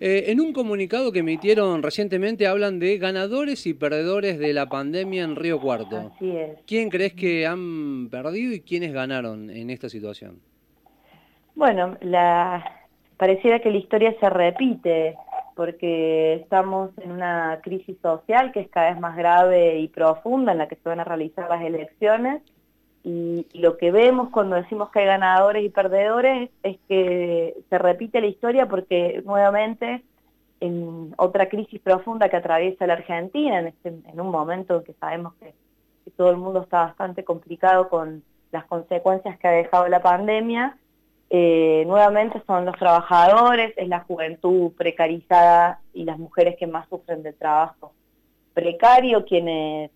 Eh, en un comunicado que emitieron recientemente hablan de ganadores y perdedores de la pandemia en Río Cuarto. Así es. ¿Quién crees que han perdido y quiénes ganaron en esta situación? Bueno, la... pareciera que la historia se repite porque estamos en una crisis social que es cada vez más grave y profunda en la que se van a realizar las elecciones y, lo que vemos cuando decimos que hay ganadores y perdedores es que se repite la historia porque nuevamente en otra crisis profunda que atraviesa la Argentina, en, este, un momento en que sabemos que, todo el mundo está bastante complicado con las consecuencias que ha dejado la pandemia, eh, nuevamente son los trabajadores, es la juventud precarizada y las mujeres que más sufren del trabajo precario, quienes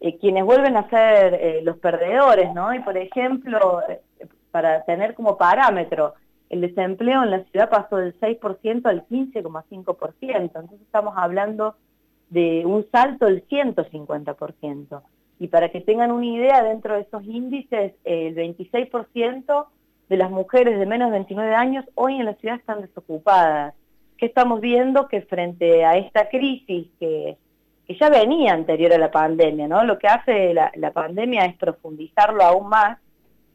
eh, quienes vuelven a ser eh, los perdedores, ¿no? Y por ejemplo, eh, para tener como parámetro, el desempleo en la ciudad pasó del 6% al 15,5%, entonces estamos hablando de un salto del 150%. Y para que tengan una idea, dentro de esos índices, el 26% de las mujeres de menos de 29 años hoy en la ciudad están desocupadas. ¿Qué estamos viendo? Que frente a esta crisis que que ya venía anterior a la pandemia, ¿no? Lo que hace la, pandemia es profundizarlo aún más,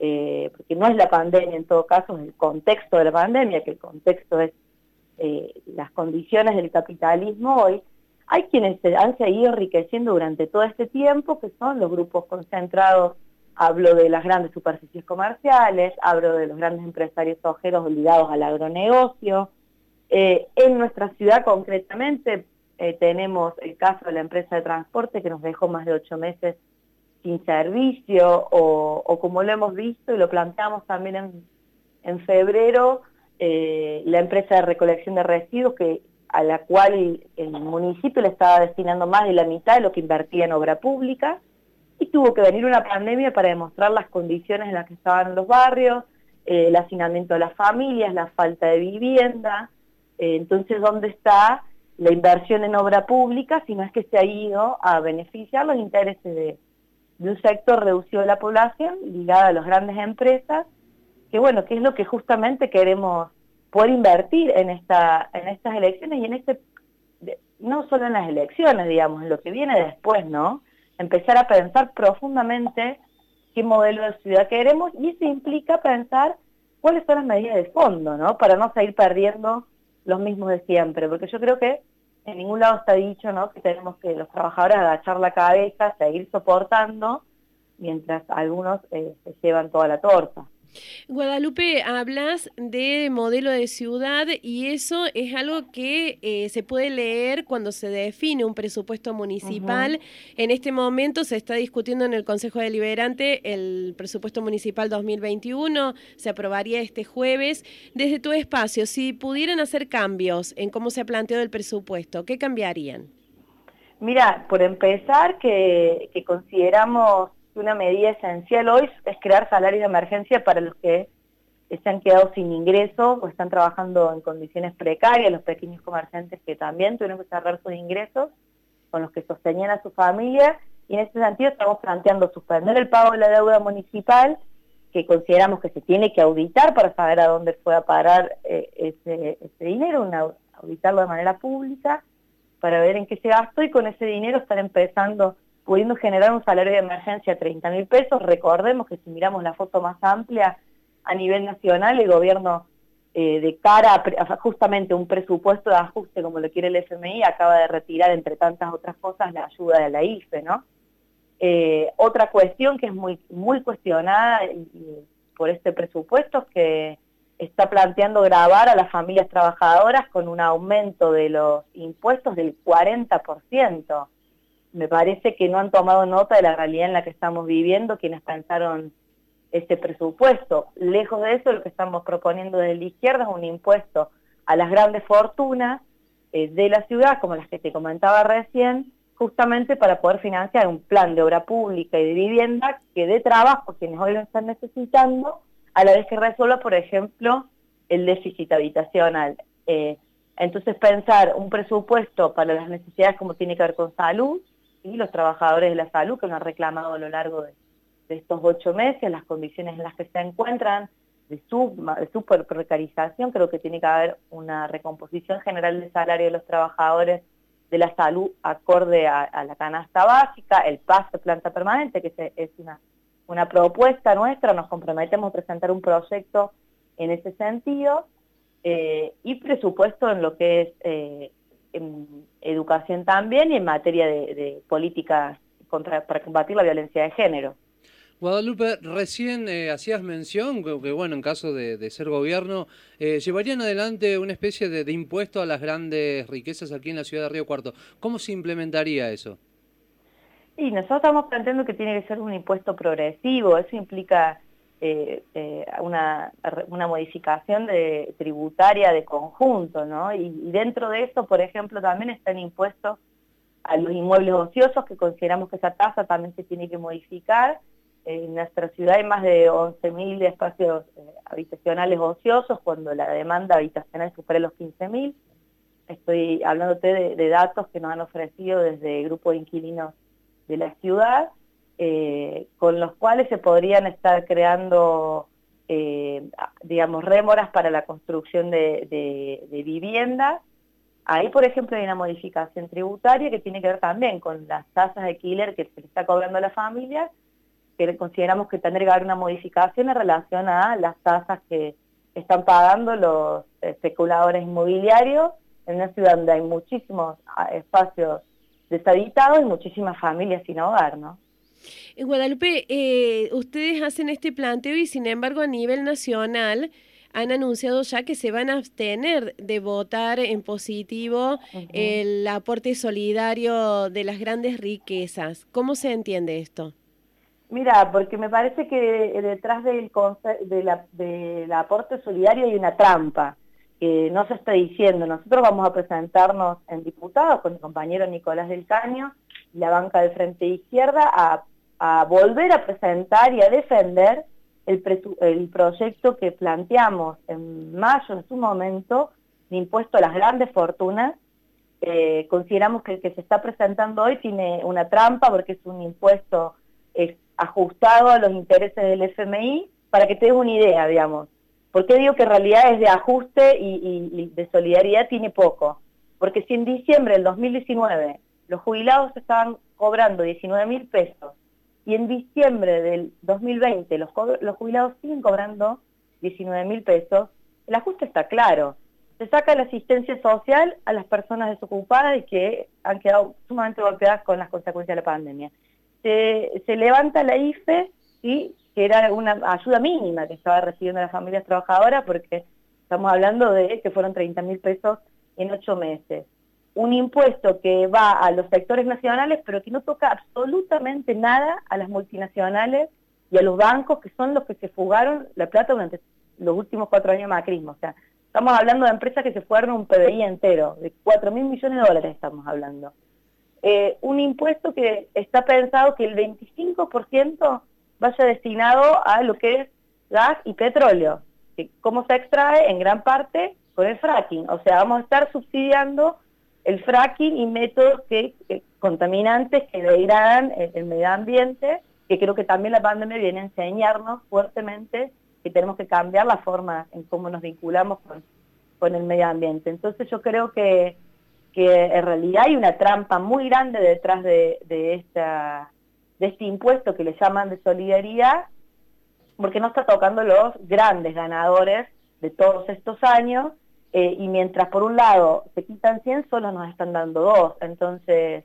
eh, porque no es la pandemia en todo caso, es el contexto de la pandemia, que el contexto es eh, las condiciones del capitalismo hoy. Hay quienes se han seguido enriqueciendo durante todo este tiempo, que son los grupos concentrados, hablo de las grandes superficies comerciales, hablo de los grandes empresarios ojeros ligados al agronegocio. Eh, en nuestra ciudad concretamente, eh, tenemos el caso de la empresa de transporte que nos dejó más de ocho meses sin servicio, o, como lo hemos visto y lo planteamos también en, febrero, eh, la empresa de recolección de residuos que a la cual el municipio le estaba destinando más de la mitad de lo que invertía en obra pública, y tuvo que venir una pandemia para demostrar las condiciones en las que estaban los barrios, eh, el hacinamiento de las familias, la falta de vivienda, entonces, ¿dónde está la inversión en obra pública, sino es que se ha ido a beneficiar los intereses de, un sector reducido de la población ligado a las grandes empresas, que bueno, que es lo que justamente queremos poder invertir en, esta, en estas elecciones y en este, no solo en las elecciones, digamos, en lo que viene después, ¿no? Empezar a pensar profundamente qué modelo de ciudad queremos y eso implica pensar cuáles son las medidas de fondo, ¿no? Para no seguir perdiendo los mismos de siempre, porque yo creo que en ningún lado está dicho ¿no? que tenemos que los trabajadores agachar la cabeza, seguir soportando, mientras algunos eh, se llevan toda la torta. Guadalupe, hablas de modelo de ciudad y eso es algo que eh, se puede leer cuando se define un presupuesto municipal. En este momento se está discutiendo en el Consejo Deliberante el presupuesto municipal 2021, se aprobaría este jueves. Desde tu espacio, si pudieran hacer cambios en cómo se ha planteado el presupuesto, ¿qué cambiarían? Mira, por empezar, que consideramos una medida esencial hoy es crear salarios de emergencia para los que se han quedado sin ingresos o están trabajando en condiciones precarias, los pequeños comerciantes que también tuvieron que cerrar sus ingresos, con los que sostenían a su familia, y en ese sentido estamos planteando suspender el pago de la deuda municipal, que consideramos que se tiene que auditar para saber a dónde fue a parar eh, ese, ese dinero, auditarlo de manera pública, para ver en qué se gastó y con ese dinero estar empezando pudiendo generar un salario de emergencia de 30 mil pesos. Recordemos que si miramos la foto más amplia, a nivel nacional el gobierno eh, de cara a, justamente un presupuesto de ajuste como lo quiere el FMI acaba de retirar entre tantas otras cosas la ayuda de la IFE. Eh, otra cuestión que es muy, muy cuestionada por este presupuesto es que está planteando grabar a las familias trabajadoras con un aumento de los impuestos del 40% me parece que no han tomado nota de la realidad en la que estamos viviendo quienes pensaron este presupuesto. Lejos de eso, lo que estamos proponiendo desde la izquierda es un impuesto a las grandes fortunas eh, de la ciudad, como las que te comentaba recién, justamente para poder financiar un plan de obra pública y de vivienda que dé trabajo a quienes hoy lo están necesitando, a la vez que resuelva, por ejemplo, el déficit habitacional. Eh, entonces pensar un presupuesto para las necesidades como tiene que ver con salud, los trabajadores de la salud que nos han reclamado a lo largo de, estos ocho meses, las condiciones en las que se encuentran, de, super precarización, creo que tiene que haber una recomposición general del salario de los trabajadores de la salud acorde a, la canasta básica, el pase planta permanente, que es una, una propuesta nuestra, nos comprometemos a presentar un proyecto en ese sentido, eh, y presupuesto en lo que es eh, educación también y en materia de, políticas contra, para combatir la violencia de género. Guadalupe, recién eh, hacías mención que, bueno, en caso de, ser gobierno, eh, llevarían adelante una especie de, impuesto a las grandes riquezas aquí en la ciudad de Río Cuarto. ¿Cómo se implementaría eso? Y nosotros estamos planteando que tiene que ser un impuesto progresivo, eso implica eh, una, una, modificación tributaria de conjunto, ¿no? Y, y, dentro de eso, por ejemplo, también están impuestos a los inmuebles ociosos, que consideramos que esa tasa también se tiene que modificar, en nuestra ciudad hay más de 11.000 espacios eh, habitacionales ociosos cuando la demanda habitacional supera los 15.000. Estoy hablándote de, datos que nos han ofrecido desde el grupo de inquilinos de la ciudad, eh, con los cuales se podrían estar creando, eh, digamos, rémoras para la construcción de, de viviendas. Ahí, por ejemplo, hay una modificación tributaria que tiene que ver también con las tasas de killer que se le está cobrando a la familia que consideramos que tendría que haber una modificación en relación a las tasas que están pagando los especuladores inmobiliarios en una ciudad donde hay muchísimos ah, espacios deshabitados y muchísimas familias sin hogar, ¿no? En Guadalupe, eh, ustedes hacen este planteo y sin embargo a nivel nacional han anunciado ya que se van a abstener de votar en positivo el aporte solidario de las grandes riquezas. ¿Cómo se entiende esto? Mira, porque me parece que detrás del, del aporte solidario hay una trampa que no se está diciendo. Nosotros vamos a presentarnos en diputados con mi compañero Nicolás del Caño y la banca del Frente de Izquierda a, volver a presentar y a defender el, proyecto que planteamos en mayo en su momento de impuesto a las grandes fortunas. Eh, consideramos que el que se está presentando hoy tiene una trampa porque es un impuesto ajustado a los intereses del FMI, para que te des una idea, digamos. ¿Por qué digo que en realidad es de ajuste y, de solidaridad tiene poco? Porque si en diciembre del 2019 los jubilados estaban cobrando 19 mil pesos y en diciembre del 2020 los, jubilados siguen cobrando 19 mil pesos, el ajuste está claro. Se saca la asistencia social a las personas desocupadas y que han quedado sumamente golpeadas con las consecuencias de la pandemia se, levanta la IFE, y que era una ayuda mínima que estaba recibiendo las familias trabajadoras, porque estamos hablando de que fueron 30 mil pesos en ocho meses. Un impuesto que va a los sectores nacionales, pero que no toca absolutamente nada a las multinacionales y a los bancos, que son los que se fugaron la plata durante los últimos cuatro años de macrismo. O sea, estamos hablando de empresas que se fueron un PBI entero, de 4 mil millones de dólares estamos hablando. Eh, un impuesto que está pensado que el 25% vaya destinado a lo que es gas y petróleo, que cómo se extrae en gran parte con el fracking. O sea, vamos a estar subsidiando el fracking y métodos que, contaminantes que degradan el, medio ambiente, que creo que también la pandemia viene a enseñarnos fuertemente que tenemos que cambiar la forma en cómo nos vinculamos con, con el medio ambiente. Entonces yo creo que que en realidad hay una trampa muy grande detrás de, esta, de este impuesto que le llaman de solidaridad, porque no está tocando los grandes ganadores de todos estos años, eh, y mientras por un lado se quitan 100, solo nos están dando dos. Entonces,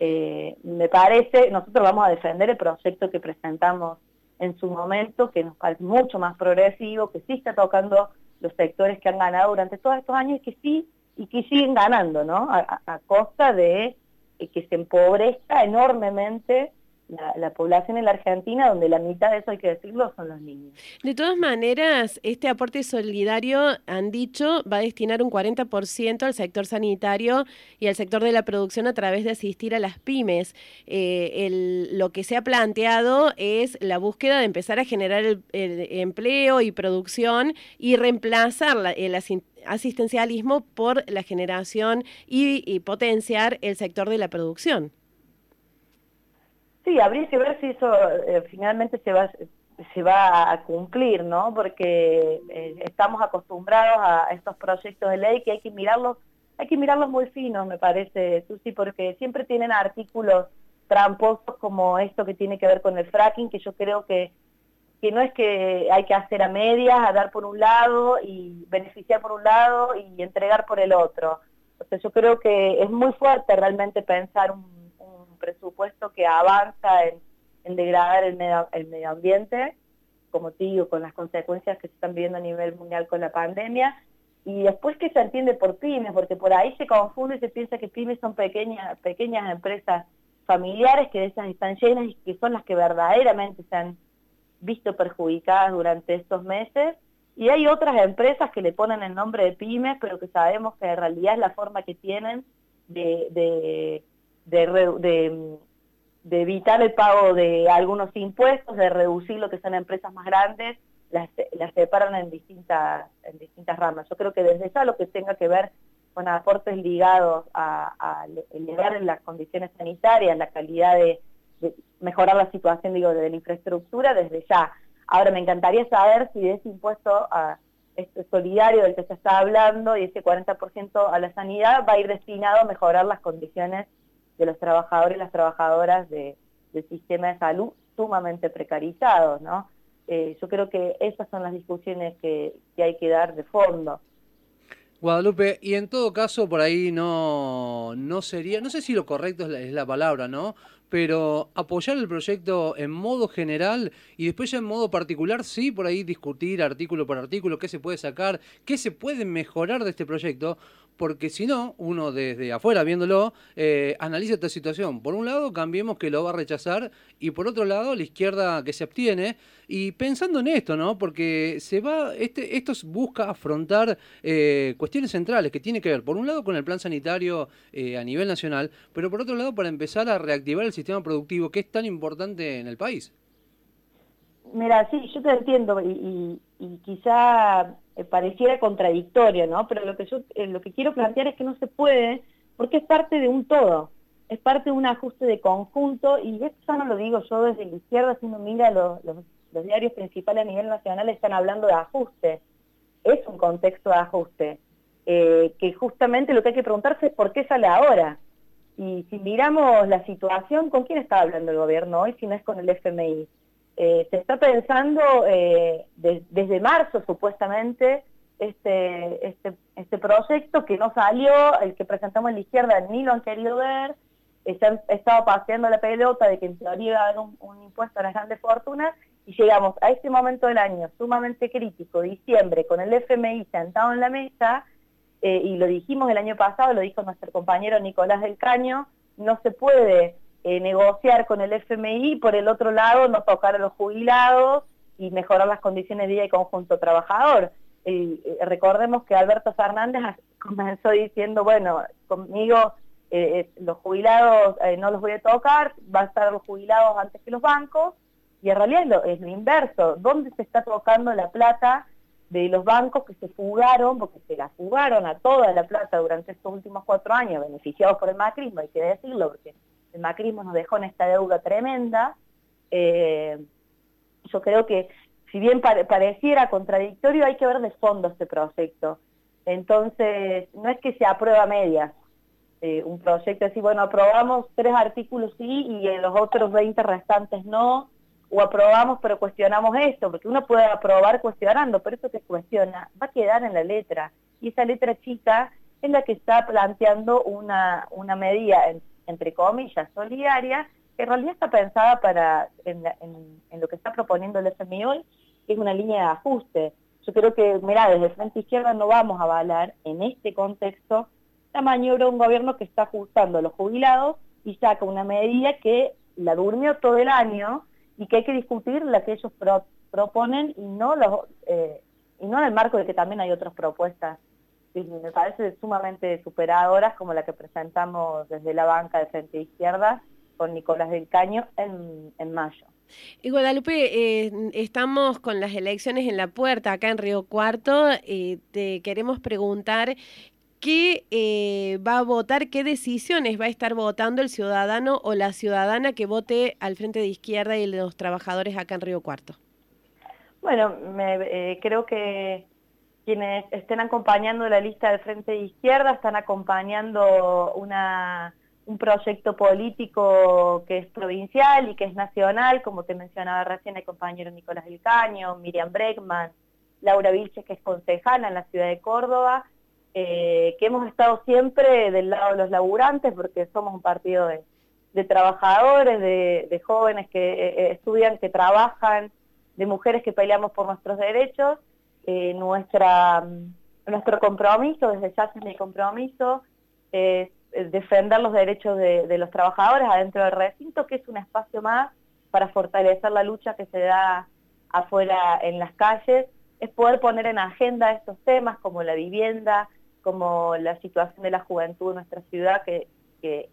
eh, me parece, nosotros vamos a defender el proyecto que presentamos en su momento, que nos parece mucho más progresivo, que sí está tocando los sectores que han ganado durante todos estos años y que sí y que siguen ganando, ¿no? A, costa de que se empobrezca enormemente la, población en la Argentina, donde la mitad de eso, hay que decirlo, son los niños. De todas maneras, este aporte solidario, han dicho, va a destinar un 40% al sector sanitario y al sector de la producción a través de asistir a las pymes. Eh, lo que se ha planteado es la búsqueda de empezar a generar el, empleo y producción y reemplazar el asistencialismo por la generación y potenciar el sector de la producción. Sí, habría que ver si eso eh, finalmente se va, se va a cumplir, ¿no? Porque eh, estamos acostumbrados a estos proyectos de ley que hay que mirarlos, hay que mirarlos muy finos, me parece, Susi, porque siempre tienen artículos tramposos como esto que tiene que ver con el fracking, que yo creo que, que no es que hay que hacer a medias, a dar por un lado y beneficiar por un lado y entregar por el otro. O sea, yo creo que es muy fuerte realmente pensar un, presupuesto que avanza en, degradar el medio, el medio ambiente, como te digo, con las consecuencias que se están viviendo a nivel mundial con la pandemia, y después que se entiende por pymes, porque por ahí se confunde y se piensa que pymes son pequeñas, pequeñas empresas familiares, que de esas están llenas y que son las que verdaderamente se han visto perjudicadas durante estos meses. Y hay otras empresas que le ponen el nombre de pymes, pero que sabemos que en realidad es la forma que tienen de, de, de, evitar el pago de algunos impuestos, de reducir lo que son empresas más grandes, las, las separan en distintas, en distintas ramas. Yo creo que desde ya lo que tenga que ver con aportes ligados a, elevar las condiciones sanitarias, la calidad de, mejorar la situación digo de la infraestructura desde ya. Ahora me encantaría saber si de ese impuesto a, este solidario del que se está hablando y ese 40% a la sanidad va a ir destinado a mejorar las condiciones de los trabajadores y las trabajadoras del sistema de salud sumamente precarizados, ¿no? Eh, yo creo que esas son las discusiones que hay que dar de fondo. Guadalupe, y en todo caso por ahí no, no sería, no sé si lo correcto es la, es la, palabra, ¿no? Pero apoyar el proyecto en modo general y después ya en modo particular, sí, por ahí discutir artículo por artículo qué se puede sacar, qué se puede mejorar de este proyecto, porque si no, uno desde afuera viéndolo, eh, analiza esta situación. Por un lado, cambiemos que lo va a rechazar y por otro lado, la izquierda que se abstiene. Y pensando en esto, ¿no? Porque se va, este, esto busca afrontar eh, cuestiones centrales que tiene que ver, por un lado, con el plan sanitario eh, a nivel nacional, pero por otro lado, para empezar a reactivar el sistema productivo que es tan importante en el país. Mira, sí, yo te entiendo y, quizá eh, pareciera contradictorio, ¿no? Pero lo que yo eh, lo que quiero plantear es que no se puede, porque es parte de un todo, es parte de un ajuste de conjunto y esto ya no lo digo yo desde la izquierda, sino mira los, los, diarios principales a nivel nacional están hablando de ajuste, es un contexto de ajuste, eh, que justamente lo que hay que preguntarse es por qué sale ahora. Y si miramos la situación, ¿con quién está hablando el gobierno hoy si no es con el FMI? Eh, se está pensando eh, desde marzo supuestamente este, este, este proyecto que no salió, el que presentamos en la izquierda ni lo han querido ver, se han estado paseando la pelota de que en teoría a haber un, impuesto a las grandes fortunas y llegamos a este momento del año sumamente crítico, diciembre, con el FMI sentado en la mesa, eh, y lo dijimos el año pasado, lo dijo nuestro compañero Nicolás del Caño, no se puede eh, negociar con el FMI, por el otro lado no tocar a los jubilados y mejorar las condiciones de vida y conjunto trabajador. Eh, recordemos que Alberto Fernández comenzó diciendo, bueno, conmigo eh, los jubilados no los voy a tocar, va a estar los jubilados antes que los bancos, y en realidad es lo, es lo inverso, ¿dónde se está tocando la plata de los bancos que se fugaron, porque se la fugaron a toda la plata durante estos últimos cuatro años, beneficiados por el macrismo, hay que decirlo, porque el macrismo nos dejó en esta deuda tremenda. Eh, yo creo que si bien pareciera contradictorio, hay que ver de fondo este proyecto. Entonces, no es que se aprueba a medias eh, un proyecto, así, bueno, aprobamos tres artículos sí y en los otros 20 restantes no, o aprobamos pero cuestionamos esto, porque uno puede aprobar cuestionando, pero eso que cuestiona va a quedar en la letra, y esa letra chica es la que está planteando una, una medida entre comillas, solidaria, que en realidad está pensada para, en, lo que está proponiendo el FMI que es una línea de ajuste. Yo creo que, mira, desde Frente Izquierda no vamos a avalar en este contexto la maniobra de un gobierno que está ajustando a los jubilados y saca una medida que la durmió todo el año y que hay que discutir la que ellos proponen y no los eh, y no en el marco de que también hay otras propuestas me parece sumamente superadoras como la que presentamos desde la banca de Frente Izquierda con Nicolás del Caño en, en mayo. Y Guadalupe, eh, estamos con las elecciones en la puerta acá en Río Cuarto. Eh, te queremos preguntar qué eh, va a votar, qué decisiones va a estar votando el ciudadano o la ciudadana que vote al Frente de Izquierda y los trabajadores acá en Río Cuarto. Bueno, me, creo que quienes estén acompañando la lista del Frente de Izquierda están acompañando un proyecto político que es provincial y que es nacional, como te mencionaba recién el compañero Nicolás del Miriam Bregman, Laura Vilches, que es concejala en la ciudad de Córdoba, eh, que hemos estado siempre del lado de los laburantes, porque somos un partido de, trabajadores, de, jóvenes que eh, eh, estudian, que trabajan, de mujeres que peleamos por nuestros derechos, nuestra, nuestro compromiso, desde ya es mi compromiso, es defender los derechos de, los trabajadores adentro del recinto, que es un espacio más para fortalecer la lucha que se da afuera en las calles, es poder poner en agenda estos temas como la vivienda, como la situación de la juventud en nuestra ciudad, que, que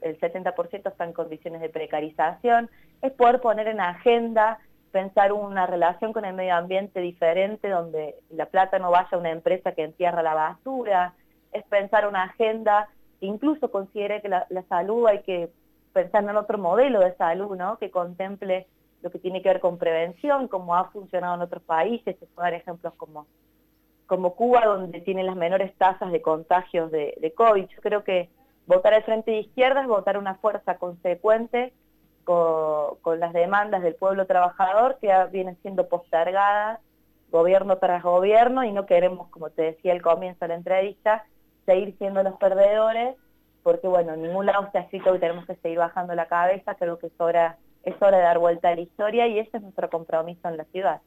el 70% está en condiciones de precarización, es poder poner en agenda pensar una relación con el medio ambiente diferente, donde la plata no vaya a una empresa que entierra la basura, es pensar una agenda incluso considere que la, salud hay que pensar en otro modelo de salud, ¿no? que contemple lo que tiene que ver con prevención, como ha funcionado en otros países, se pueden ejemplos como, como Cuba, donde tiene las menores tasas de contagios de, de COVID. Yo creo que votar al frente de izquierda es votar una fuerza consecuente con, las demandas del pueblo trabajador que vienen siendo postergadas gobierno tras gobierno y no queremos, como te decía al comienzo de la entrevista, seguir siendo los perdedores, porque bueno, en ningún lado está escrito que tenemos que seguir bajando la cabeza, creo que es hora, es hora de dar vuelta a la historia y ese es nuestro compromiso en la ciudad.